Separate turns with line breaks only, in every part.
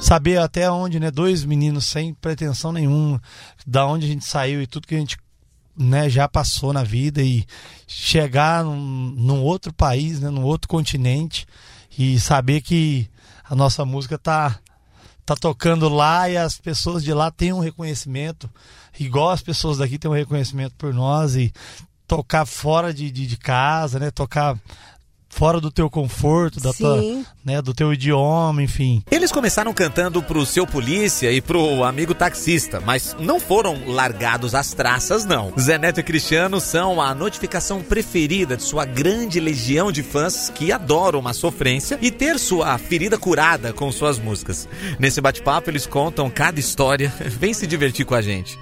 saber até onde, né? Dois meninos sem pretensão nenhuma, da onde a gente saiu e tudo que a gente né, já passou na vida e chegar num, num outro país, né, num outro continente e saber que a nossa música tá tá tocando lá e as pessoas de lá têm um reconhecimento, igual as pessoas daqui têm um reconhecimento por nós e tocar fora de, de, de casa, né? Tocar fora do teu conforto, da tua, né, do teu idioma, enfim.
Eles começaram cantando pro seu polícia e pro amigo taxista, mas não foram largados às traças, não. Zé Neto e Cristiano são a notificação preferida de sua grande legião de fãs que adoram uma sofrência e ter sua ferida curada com suas músicas. Nesse bate-papo eles contam cada história. Vem se divertir com a gente.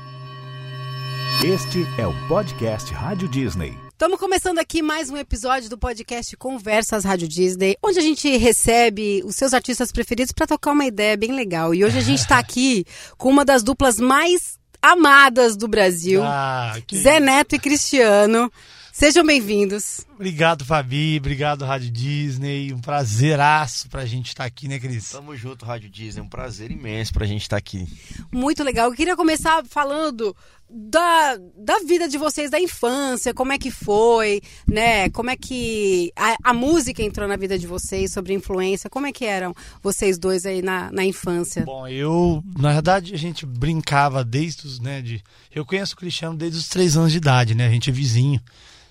Este é o podcast Rádio Disney.
Estamos começando aqui mais um episódio do podcast Conversas Rádio Disney, onde a gente recebe os seus artistas preferidos para tocar uma ideia bem legal. E hoje a gente está aqui com uma das duplas mais amadas do Brasil, ah, Zé Neto e Cristiano. Sejam bem-vindos.
Obrigado, Fabi. Obrigado, Rádio Disney. Um prazeraço pra gente estar tá aqui, né, Cris?
Tamo junto, Rádio Disney. Um prazer imenso pra gente estar tá aqui.
Muito legal. Eu queria começar falando da, da vida de vocês da infância, como é que foi, né? Como é que a, a, música entrou na vida de vocês, sobre influência, como é que eram vocês dois aí na, na infância?
Bom, eu, na verdade, a gente brincava desde os, né, de... Eu conheço o Cristiano desde os três anos de idade, né? A gente é vizinho,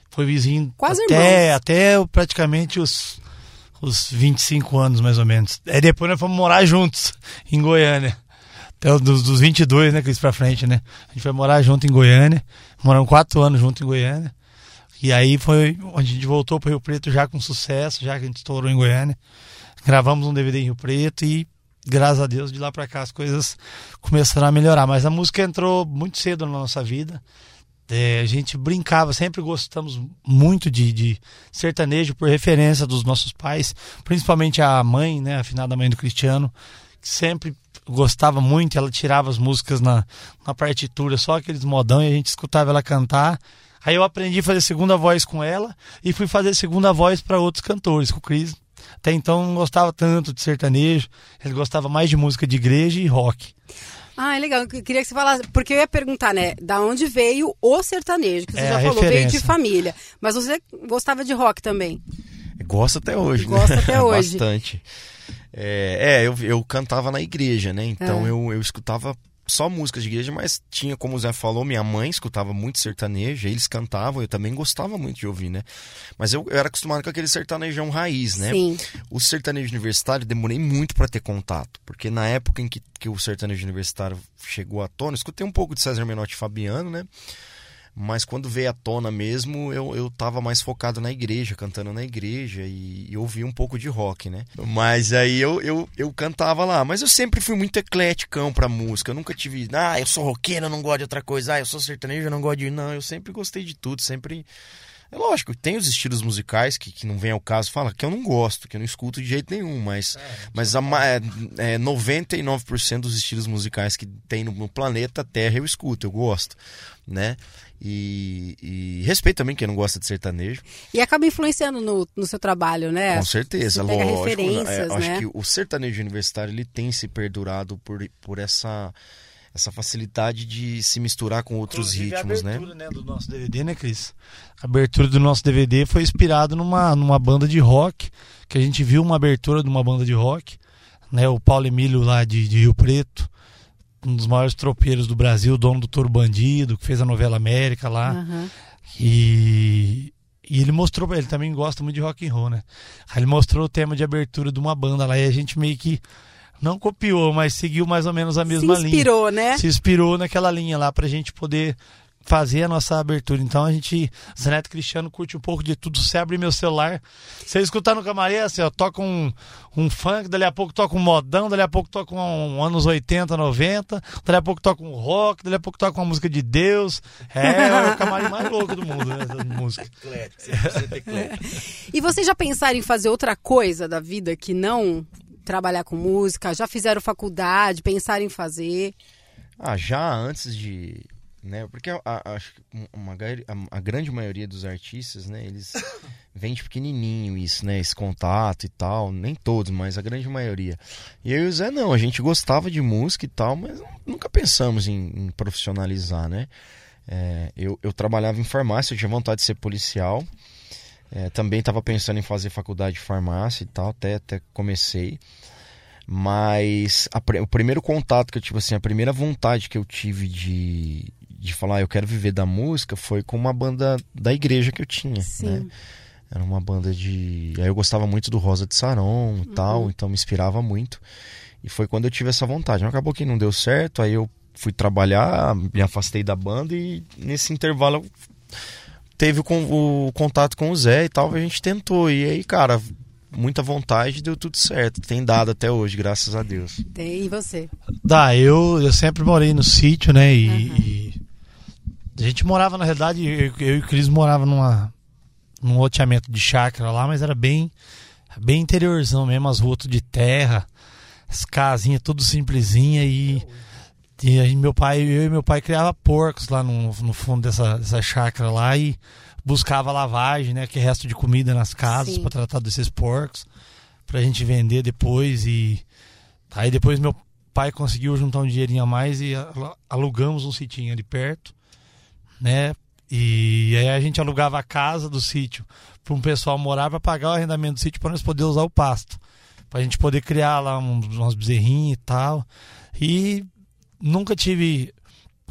foi vizinho
Quase
até,
irmãos.
até praticamente os, os 25 anos, mais ou menos. Aí depois nós fomos morar juntos, em Goiânia. Até dos, dos 22, né, Cris, pra frente, né? A gente foi morar junto em Goiânia. Moramos quatro anos junto em Goiânia. E aí foi onde a gente voltou para Rio Preto já com sucesso, já que a gente estourou em Goiânia. Gravamos um DVD em Rio Preto e, graças a Deus, de lá para cá as coisas começaram a melhorar. Mas a música entrou muito cedo na nossa vida. É, a gente brincava, sempre gostamos muito de, de, sertanejo por referência dos nossos pais, principalmente a mãe, né, a finada mãe do Cristiano, que sempre gostava muito, ela tirava as músicas na, na partitura, só aqueles modão, e a gente escutava ela cantar. Aí eu aprendi a fazer segunda voz com ela e fui fazer segunda voz para outros cantores, com o Cris. Até então não gostava tanto de sertanejo, ele gostava mais de música de igreja e rock.
Ah, é legal. Eu queria que você falasse, porque eu ia perguntar, né, da onde veio o sertanejo, que você
é,
já falou, veio de família. Mas você gostava de rock também?
Gosto até hoje.
Gosto né? até hoje.
Bastante. É, é eu, eu cantava na igreja, né? Então é. eu, eu escutava só músicas de igreja, mas tinha, como o Zé falou, minha mãe escutava muito sertanejo, eles cantavam, eu também gostava muito de ouvir, né? Mas eu, eu era acostumado com aquele sertanejão raiz, né?
Sim.
O sertanejo universitário demorei muito para ter contato, porque na época em que, que o sertanejo universitário chegou à tona, escutei um pouco de César Menotti e Fabiano, né? Mas quando veio à tona mesmo, eu, eu tava mais focado na igreja, cantando na igreja e, e ouvi um pouco de rock, né? Mas aí eu, eu, eu cantava lá. Mas eu sempre fui muito eclético pra música. Eu nunca tive, ah, eu sou roqueiro, eu não gosto de outra coisa. Ah, eu sou sertanejo, eu não gosto de. Não, eu sempre gostei de tudo, sempre. É lógico, tem os estilos musicais que, que não vem ao caso fala que eu não gosto, que eu não escuto de jeito nenhum, mas, é, mas a, é, é, 99% dos estilos musicais que tem no, no planeta Terra eu escuto, eu gosto, né? E, e, respeito também quem não gosta de sertanejo.
E acaba influenciando no, no seu trabalho, né?
Com certeza, lógico.
Né? Referências,
é, acho
né?
que o sertanejo universitário ele tem se perdurado por, por essa essa facilidade de se misturar com outros
Inclusive,
ritmos,
a
abertura,
né? né? do nosso DVD, né, Cris? A abertura do nosso DVD foi inspirado numa, numa banda de rock, que a gente viu uma abertura de uma banda de rock, né? O Paulo Emílio lá de, de Rio Preto, um dos maiores tropeiros do Brasil, dono do Toro Bandido, que fez a novela América lá. Uhum. E, e ele mostrou, ele também gosta muito de rock and roll, né? Aí ele mostrou o tema de abertura de uma banda lá e a gente meio que não copiou, mas seguiu mais ou menos a mesma linha.
Se inspirou, linha. né?
Se inspirou naquela linha lá pra gente poder fazer a nossa abertura. Então a gente, Zaneto Cristiano, curte um pouco de tudo. Você abre meu celular, você escutar no camarim, assim, ó, toca um, um funk, dali a pouco toca um modão, dali a pouco toca um, um anos 80, 90, dali a pouco toca um rock, dali a pouco toca uma música de Deus. É, é o camarim mais louco do mundo, né? música.
e vocês já pensaram em fazer outra coisa da vida que não trabalhar com música? Já fizeram faculdade, pensaram em fazer?
Ah, já antes de né? Porque acho que uma, a, a grande maioria dos artistas, né? Eles vêm de pequenininho isso, né? Esse contato e tal. Nem todos, mas a grande maioria. E eu e o Zé, não. A gente gostava de música e tal, mas nunca pensamos em, em profissionalizar, né? É, eu, eu trabalhava em farmácia, eu tinha vontade de ser policial. É, também estava pensando em fazer faculdade de farmácia e tal, até, até comecei. Mas a, o primeiro contato que eu tive, assim, a primeira vontade que eu tive de, de falar, ah, eu quero viver da música, foi com uma banda da igreja que eu tinha, Sim. né? Era uma banda de... Aí eu gostava muito do Rosa de Saron e uhum. tal, então me inspirava muito. E foi quando eu tive essa vontade. Mas acabou que não deu certo, aí eu fui trabalhar, me afastei da banda e nesse intervalo teve o, o contato com o Zé e tal, a gente tentou. E aí, cara, muita vontade deu tudo certo. Tem dado até hoje, graças a Deus.
Tem, e você?
Dá, eu, eu sempre morei no sítio, né? E, uhum. e, a gente morava, na realidade, eu, eu e o Cris morava numa, num loteamento de chácara lá, mas era bem, bem interiorzão mesmo, as ruas de terra, as casinhas tudo simplesinha e. E aí meu pai, eu e meu pai criava porcos lá no, no fundo dessa, dessa chácara lá e buscava lavagem, né? Que é resto de comida nas casas para tratar desses porcos pra gente vender depois e aí depois meu pai conseguiu juntar um dinheirinho a mais e alugamos um sitinho ali perto, né? E aí a gente alugava a casa do sítio para um pessoal morar para pagar o arrendamento do sítio para nós poder usar o pasto, para a gente poder criar lá uns, umas bezerrinhas e tal. E nunca tive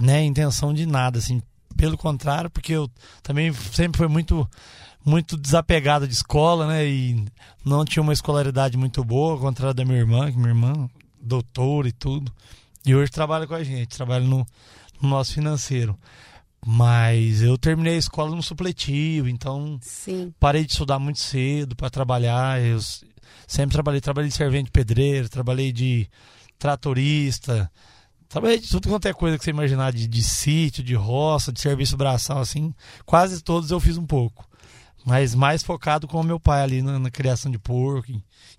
né, intenção de nada, assim. Pelo contrário, porque eu também sempre fui muito muito desapegado de escola, né? E não tinha uma escolaridade muito boa, ao contrário da minha irmã, que minha irmã doutora e tudo. E hoje trabalha com a gente, trabalha no, no nosso financeiro. Mas eu terminei a escola no supletivo, então
Sim.
parei de estudar muito cedo para trabalhar. Eu sempre trabalhei, trabalhei de servente pedreiro, trabalhei de tratorista, Trabalhei de tudo quanto é coisa que você imaginar, de, de sítio, de roça, de serviço braçal, assim. Quase todos eu fiz um pouco. Mas mais focado com o meu pai ali na, na criação de porco,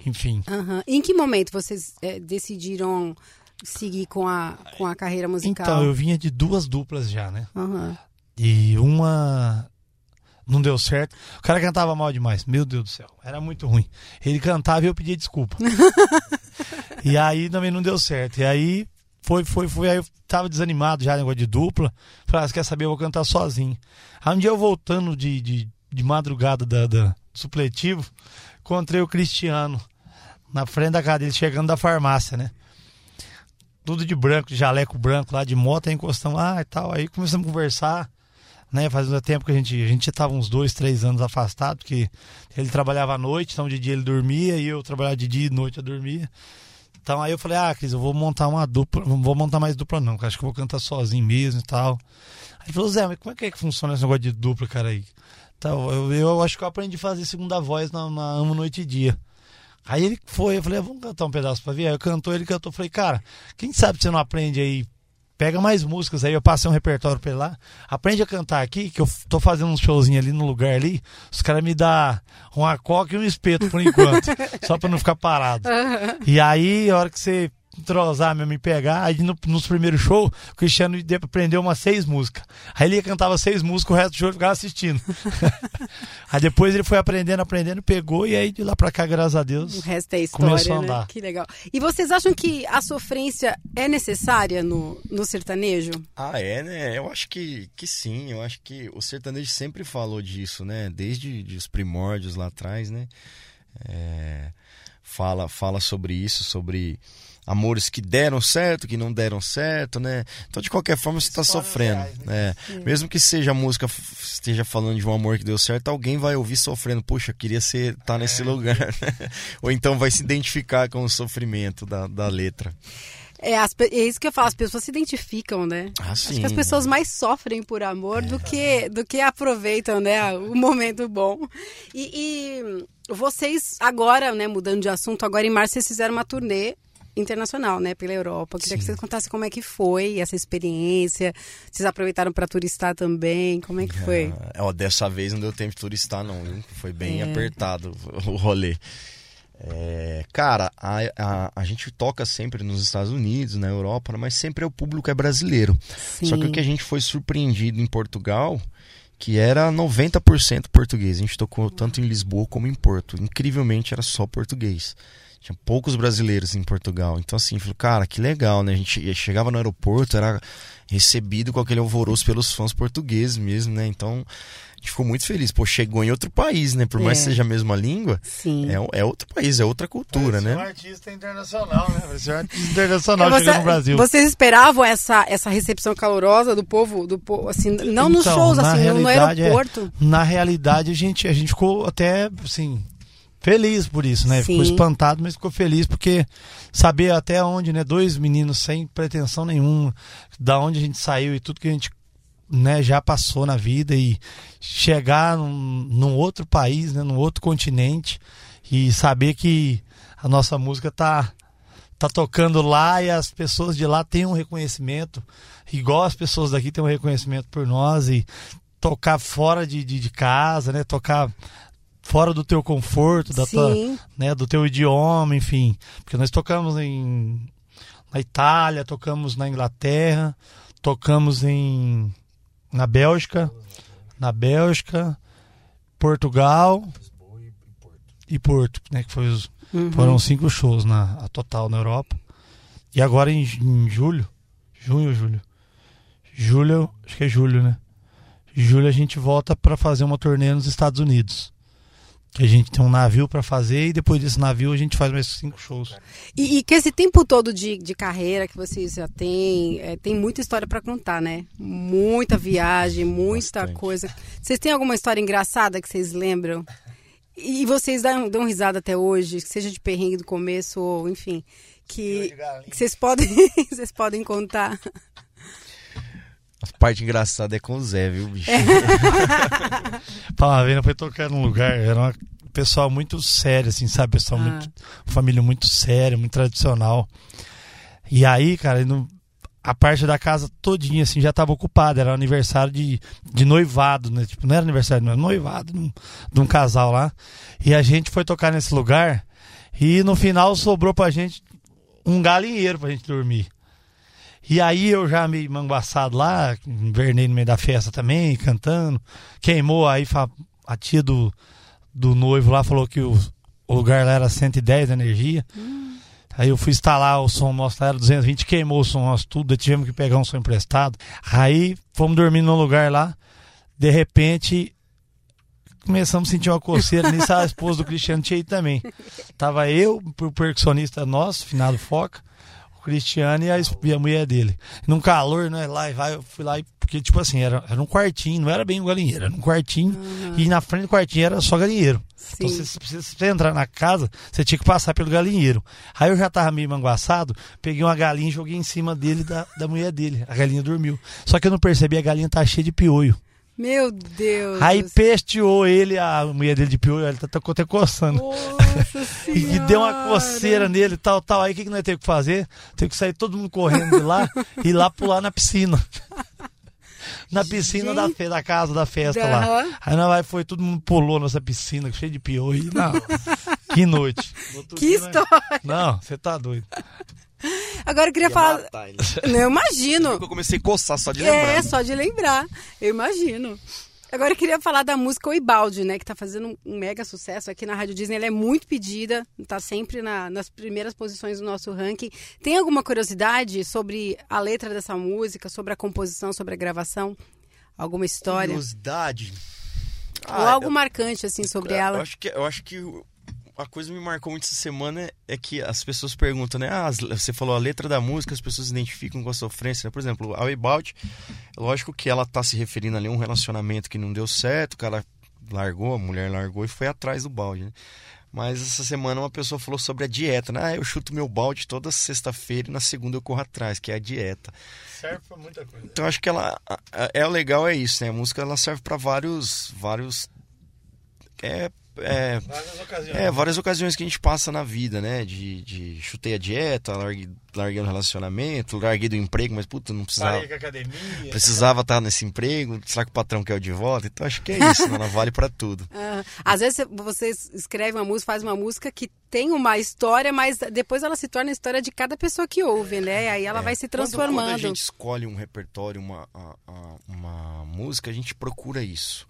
enfim.
Uhum. Em que momento vocês é, decidiram seguir com a, com a carreira musical?
Então, eu vinha de duas duplas já, né?
Uhum.
E uma não deu certo. O cara cantava mal demais, meu Deus do céu, era muito ruim. Ele cantava e eu pedia desculpa. e aí também não deu certo. E aí foi, foi, foi. Aí eu tava desanimado já, negócio de dupla. Falei, ah, quer saber? Eu vou cantar sozinho. Aí um dia eu voltando de, de, de madrugada da, da supletivo, encontrei o Cristiano na frente da casa dele, chegando da farmácia, né? Tudo de branco, de jaleco branco lá, de moto, aí encostamos lá e tal. Aí começamos a conversar, né? Fazia tempo que a gente, a gente tava uns dois, três anos afastado, porque ele trabalhava à noite, então de dia ele dormia e eu trabalhava de dia e noite eu dormia. Então aí eu falei, ah, Cris, eu vou montar uma dupla, não vou montar mais dupla não, acho que eu vou cantar sozinho mesmo e tal. Aí ele falou, Zé, mas como é que, é que funciona esse negócio de dupla, cara aí? Então, eu, eu acho que eu aprendi a fazer segunda voz na, na Amo Noite e Dia. Aí ele foi, eu falei, ah, vamos cantar um pedaço pra ver? Aí eu cantou, ele cantou, eu falei, cara, quem sabe você não aprende aí pega mais músicas aí, eu passei um repertório pra ele lá, aprende a cantar aqui, que eu tô fazendo um showzinho ali no lugar ali, os caras me dão uma coca e um espeto por enquanto, só pra não ficar parado. Uhum. E aí, a hora que você entrosar mesmo e pegar. Aí no, nos primeiros shows, o Cristiano aprendeu umas seis músicas. Aí ele cantava seis músicas, o resto do show ele ficava assistindo. aí depois ele foi aprendendo, aprendendo, pegou e aí de lá pra cá, graças a Deus.
O resto é história, começou a né? andar. Que legal. E vocês acham que a sofrência é necessária no, no sertanejo?
Ah, é, né? Eu acho que, que sim. Eu acho que o sertanejo sempre falou disso, né? Desde os primórdios lá atrás, né? É, fala, fala sobre isso, sobre amores que deram certo, que não deram certo, né? Então, de qualquer forma, você está sofrendo. Reais, né? é. Mesmo que seja a música esteja falando de um amor que deu certo, alguém vai ouvir sofrendo. Puxa, queria ser estar tá nesse é. lugar. Né? Ou então vai se identificar com o sofrimento da, da letra.
É, as, é isso que eu falo, as pessoas se identificam, né?
Ah, sim,
Acho que as pessoas mais sofrem por amor é. do, que, do que aproveitam, né? O momento bom. E, e, vocês, agora, né, mudando de assunto, agora em março vocês fizeram uma turnê internacional, né, pela Europa. Eu queria Sim. que vocês contassem como é que foi essa experiência. Vocês aproveitaram para turistar também? Como é que foi?
É, ó, dessa vez não deu tempo de turistar, não. Viu? Foi bem é. apertado o rolê. É, cara, a, a, a gente toca sempre nos Estados Unidos, na Europa, mas sempre o público é brasileiro. Só que o que a gente foi surpreendido em Portugal, que era 90% português. A gente tocou tanto em Lisboa como em Porto. Incrivelmente era só português. Tinha poucos brasileiros em Portugal. Então, assim, falei, cara, que legal, né? A gente chegava no aeroporto, era recebido com aquele alvoroço pelos fãs portugueses mesmo, né? Então, a gente ficou muito feliz. Pô, chegou em outro país, né? Por mais
É.
que seja a mesma língua,
Sim.
é, é outro país, é outra cultura,
Parece
né?
um artista internacional, né? Parece um artista internacional
Você-
chegando no Brasil.
Vocês esperavam essa, essa recepção calorosa do povo, do povo assim, não nos
Então,
shows,
na
assim, no-
é-
aeroporto?
Na realidade, a gente, a gente ficou até, assim, feliz por isso, né? Ficou
Sim.
espantado, mas ficou feliz porque saber até onde, né? Dois meninos sem pretensão nenhuma, da onde a gente saiu e tudo que a gente né, já passou na vida e chegar num, num outro país, né, num outro continente e saber que a nossa música tá tá tocando lá e as pessoas de lá têm um reconhecimento, igual as pessoas daqui têm um reconhecimento por nós e tocar fora de, de, de casa, né, tocar fora do teu conforto, da tua, né, do teu idioma, enfim, porque nós tocamos em na Itália, tocamos na Inglaterra, tocamos em na Bélgica, na Bélgica, Portugal e Porto, né, que foi os,
Uhum.
foram cinco shows na a total na Europa. E agora em, em julho, junho, julho, julho, acho que é julho, né? Julho a gente volta para fazer uma turnê nos Estados Unidos. Que a gente tem um navio para fazer e depois desse navio a gente faz mais cinco shows.
E, e que esse tempo todo de, de carreira que vocês já têm, é, tem muita história pra contar, né? Muita viagem, muita
Bastante.
coisa. Vocês têm alguma história engraçada que vocês lembram? E vocês dão, dão risada até hoje, que seja de perrengue do começo ou enfim, que, que vocês podem vocês podem contar.
A parte engraçada é com o Zé, viu, bicho?
Palavena foi tocar num lugar, era um pessoal muito sério, assim, sabe? Pessoal
Ah.
muito. Família muito séria, muito tradicional. E aí, cara, no- a parte da casa todinha, assim, já tava ocupada. Era aniversário de, de noivado, né? Tipo, não era aniversário, não era noivado de um, de um casal lá. E a gente foi tocar nesse lugar e no final sobrou pra gente um galinheiro pra gente dormir. E aí eu já meio manguaçado lá, invernei no meio da festa também, cantando. Queimou, aí a tia do, do noivo lá falou que o, o lugar lá era 110 de energia. Aí eu fui instalar o som nosso, lá era 220, queimou o som nosso tudo, tivemos que pegar um som emprestado. Aí fomos dormir num lugar lá, de repente começamos a sentir uma coceira, nisso a esposa do Cristiano tinha ido também. Tava eu, o percussionista nosso, finado Foca, o Cristiano e a, e a mulher dele. Num calor, né? Lá e vai, eu fui lá e. Porque, tipo assim, era, era um quartinho, não era bem um galinheiro, era um quartinho. E na frente do quartinho era só galinheiro. Então,
Sim.
você, você, precisa- você entrar na casa, você tinha que passar pelo galinheiro. Aí eu já tava meio manguaçado, peguei uma galinha e joguei em cima dele da, da mulher dele. A galinha dormiu. Só que eu não percebi, a galinha tá cheia de piolho.
Meu Deus.
Aí pesteou ele, a mulher dele de piolho, ele tá, tá até coçando.
Nossa
E deu uma coceira nele tal, tal. Aí o que, que nós teve que fazer? Teve que sair todo mundo correndo de lá e ir lá pular na piscina. Na piscina da, fe- da casa da festa lá. Aí nós vai, foi, todo mundo pulou nessa piscina, cheio de piolho. Não, que noite.
Que
nós-
história.
Não, você tá doido.
Agora eu queria falar. Não, eu imagino.
Eu comecei a coçar só de lembrar.
É, só de lembrar. Eu imagino. Agora eu queria falar da música Oibaldi, né? Que tá fazendo um- mega sucesso aqui na Rádio Disney. Ela é muito pedida, tá sempre na- nas primeiras posições do nosso ranking. Tem alguma curiosidade sobre a letra dessa música, sobre a composição, sobre a gravação? Alguma história?
Curiosidade.
Ou
Ah,
algo marcante, assim, sobre
eu,
ela?
Eu acho que, eu acho que o- a coisa que me marcou muito essa semana é- que as pessoas perguntam, né? Ah, você falou a letra da música, as pessoas se identificam com a sofrência. né? Por exemplo, a About, lógico que ela tá se referindo ali a um relacionamento que não deu certo, o cara largou, a mulher largou e foi atrás do balde, né? Mas essa semana uma pessoa falou sobre a dieta, né? Ah, eu chuto meu balde toda sexta-feira e na segunda eu corro atrás, que é a dieta.
Serve pra muita coisa.
Então acho que ela é o legal é isso, né? A música ela serve para vários vários é é,
Várias ocasiões.
é, várias ocasiões que a gente passa na vida, né? De, de chutei a dieta, larguei, larguei um relacionamento, larguei do emprego, mas puta, não precisava.
Parei com a academia.
Precisava estar nesse emprego, será que o patrão quer eu de volta? Então acho que é isso, né? ela vale pra tudo.
Ah, às vezes você escreve uma música, faz uma música que tem uma história, mas depois ela se torna a história de cada pessoa que ouve, né? Aí ela vai se
É. Quando-
transformando.
Quando, a gente escolhe um repertório, uma, a- a- uma música, a gente procura isso.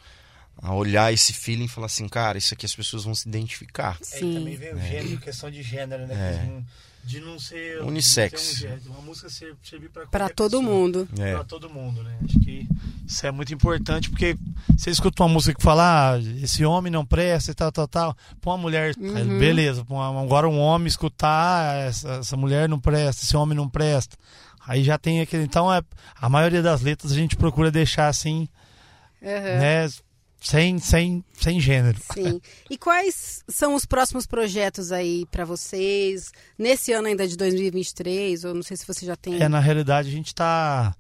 A olhar esse feeling e falar assim, cara, isso aqui as pessoas vão se identificar.
É, e também
Sim.
vem o gênero, questão de gênero, né?
É.
De não- ser.
Unissex.
um gênero, uma música ser, servir pra
Pra
qualquer
todo
pessoa.
mundo.
É.
Pra todo mundo, né? Acho que isso é muito importante, porque você escuta uma música que fala, ah, esse homem não presta e tal, tal, tal. Pra uma mulher,
Uhum.
beleza. pra uma- agora um homem escutar, ah, essa, essa mulher não presta, esse homem não presta. Aí já tem aquele. Então, é, a maioria das letras a gente procura deixar assim,
Aham.
né? Sem, sem, sem gênero.
Sim. E quais são os próximos projetos aí pra vocês? Nesse ano ainda de 2023, ou não sei se você já tem.
É, na realidade, a gente tá.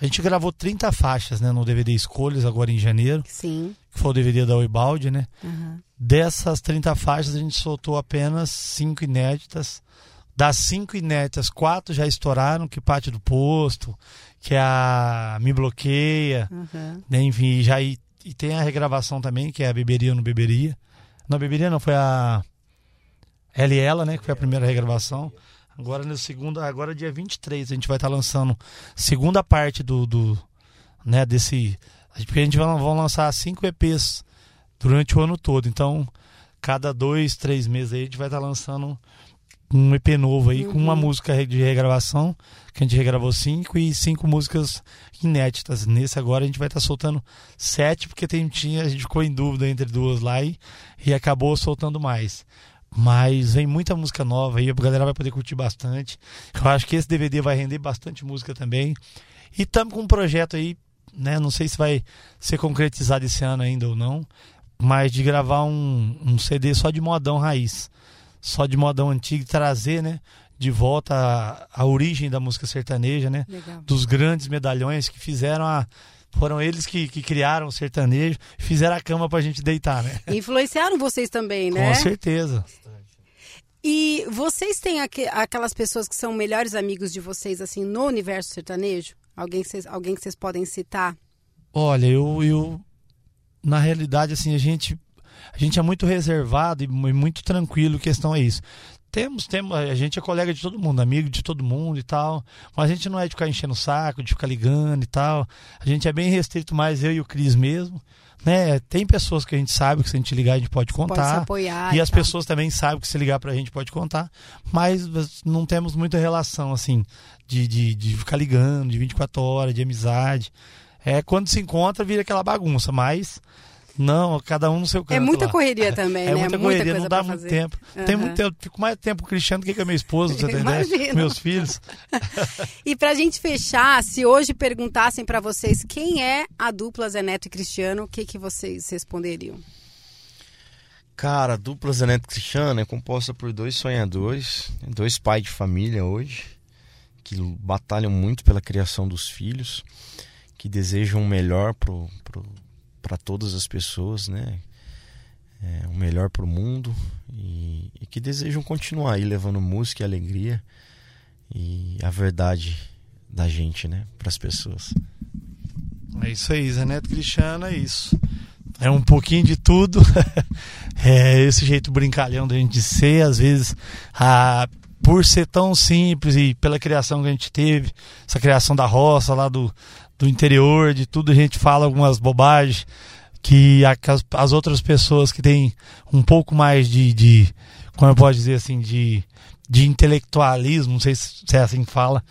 A gente gravou 30 faixas, né, no DVD Escolhas, agora em janeiro,
Sim.
que foi o DVD da Oibaldi, né?
Aham.
Dessas 30 faixas, a gente soltou apenas cinco inéditas. Das cinco inéditas, quatro já estouraram, que parte do posto, que a Me Bloqueia, né, enfim, já e, tem a regravação também, que é a Beberia ou Não Beberia. Não, Beberia não, foi a e Ela, né, que foi a primeira regravação. Agora no segundo, agora dia 23, a gente vai estar lançando segunda parte do, do né, desse, porque a gente vai, vão lançar cinco EPs durante o ano todo. Então, cada dois, três meses aí a gente vai estar lançando um EP novo aí com uma música de regravação, que a gente regravou cinco e cinco músicas inéditas. Nesse agora a gente vai estar soltando sete, porque tem, tinha, a gente ficou em dúvida entre duas lá e, e acabou soltando mais. Mas vem muita música nova aí, a galera vai poder curtir bastante. Eu acho que esse DVD vai render bastante música também. E estamos com um projeto aí, né? Não sei se vai ser concretizado esse ano ainda ou não, mas de gravar um, um CD só de modão raiz. Só de modão antigo e trazer, né? De volta a, a origem da música sertaneja, né?
Legal.
Dos grandes medalhões que fizeram a. Foram eles que, que criaram o sertanejo, fizeram a cama pra gente deitar, né?
Influenciaram vocês também, né?
Com certeza.
E vocês têm aque- aquelas pessoas que são melhores amigos de vocês, assim, no universo sertanejo? Alguém que vocês, alguém que vocês podem citar?
Olha, eu, eu na realidade assim a gente a gente é muito reservado e mu- muito tranquilo, questão é isso. Temos, temos, a gente é colega de todo mundo, amigo de todo mundo e tal, mas a gente não é de ficar enchendo o saco, de ficar ligando e tal. A gente é bem restrito mais eu e o Cris mesmo, né? Tem pessoas que a gente sabe que se a gente ligar a gente pode
Pode se
contar.
apoiar.
E as pessoas também sabem que se ligar pra gente pode contar, mas não temos muita relação, assim, de, de, de ficar ligando, de 24 horas, de amizade. É, quando se encontra, vira aquela bagunça, mas não, cada um no seu canto.
É muita
lá.
correria também,
É
né?
muita correria,
coisa
não dá muito
fazer.
tempo. Tem
Aham.
muito tempo, fico mais tempo com o Cristiano do que com a minha esposa, pra você tem. Com meus filhos.
E pra gente fechar, se hoje perguntassem pra vocês quem é a dupla Zé Neto e Cristiano, o que, que vocês responderiam?
Cara, a dupla Zeneto Cristiano é composta por dois sonhadores, dois pais de família hoje, que batalham muito pela criação dos filhos, que desejam o melhor para todas as pessoas, né? É, o melhor para o mundo e, e que desejam continuar aí levando música e alegria e a verdade da gente, né, para as pessoas.
É isso aí, Zé Neto Cristiano, é isso. É um pouquinho de tudo. é esse jeito brincalhão da gente ser, às vezes, ah, por ser tão simples e pela criação que a gente teve, essa criação da roça lá do, do interior, de tudo, a gente fala algumas bobagens que as, as outras pessoas que têm um pouco mais de, de como eu posso dizer assim, de, de intelectualismo, não sei se é assim que fala,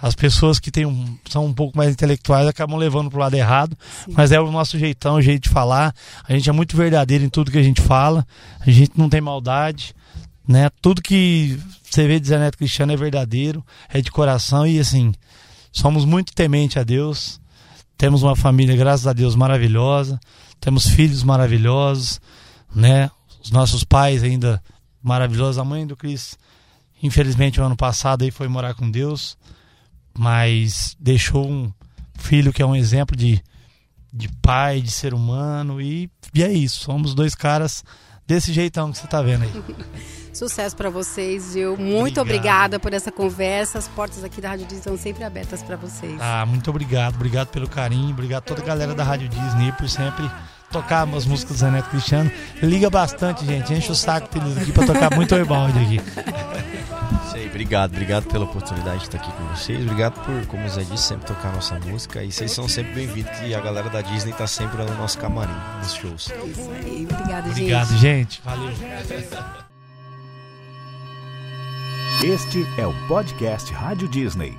as pessoas que têm um, são um pouco mais intelectuais acabam levando pro lado errado, mas é o nosso jeitão, o jeito de falar. A gente é muito verdadeiro em tudo que a gente fala, a gente não tem maldade, né? Tudo que você vê de Zé Neto Cristiano é verdadeiro, é de coração e assim, somos muito temente a Deus. Temos uma família, graças a Deus, maravilhosa. Temos filhos maravilhosos, né? Os nossos pais ainda maravilhosos. A mãe do Cris, infelizmente, o ano passado aí foi morar com Deus mas deixou um filho que é um exemplo de, de pai, de ser humano, e, e é isso. Somos dois caras desse jeitão que você tá vendo aí.
Sucesso para vocês, viu? Muito
Obrigado.
obrigada por essa conversa. As portas aqui da Rádio Disney estão sempre abertas para vocês.
Ah, muito obrigado. Obrigado pelo carinho. Obrigado a toda a galera da Rádio Disney por sempre tocar as músicas do Zé Neto Cristiano. Liga bastante, gente. Enche o saco deles aqui pra tocar muito rebound aqui.
Isso aí, obrigado, obrigado pela oportunidade de estar aqui com vocês. Obrigado por, como o Zé disse, sempre tocar nossa música. E vocês são sempre bem-vindos, que a galera da Disney tá sempre no nosso camarim, nos shows.
Isso aí. Obrigada, gente.
Obrigado, gente. Valeu.
Este é o podcast Rádio Disney.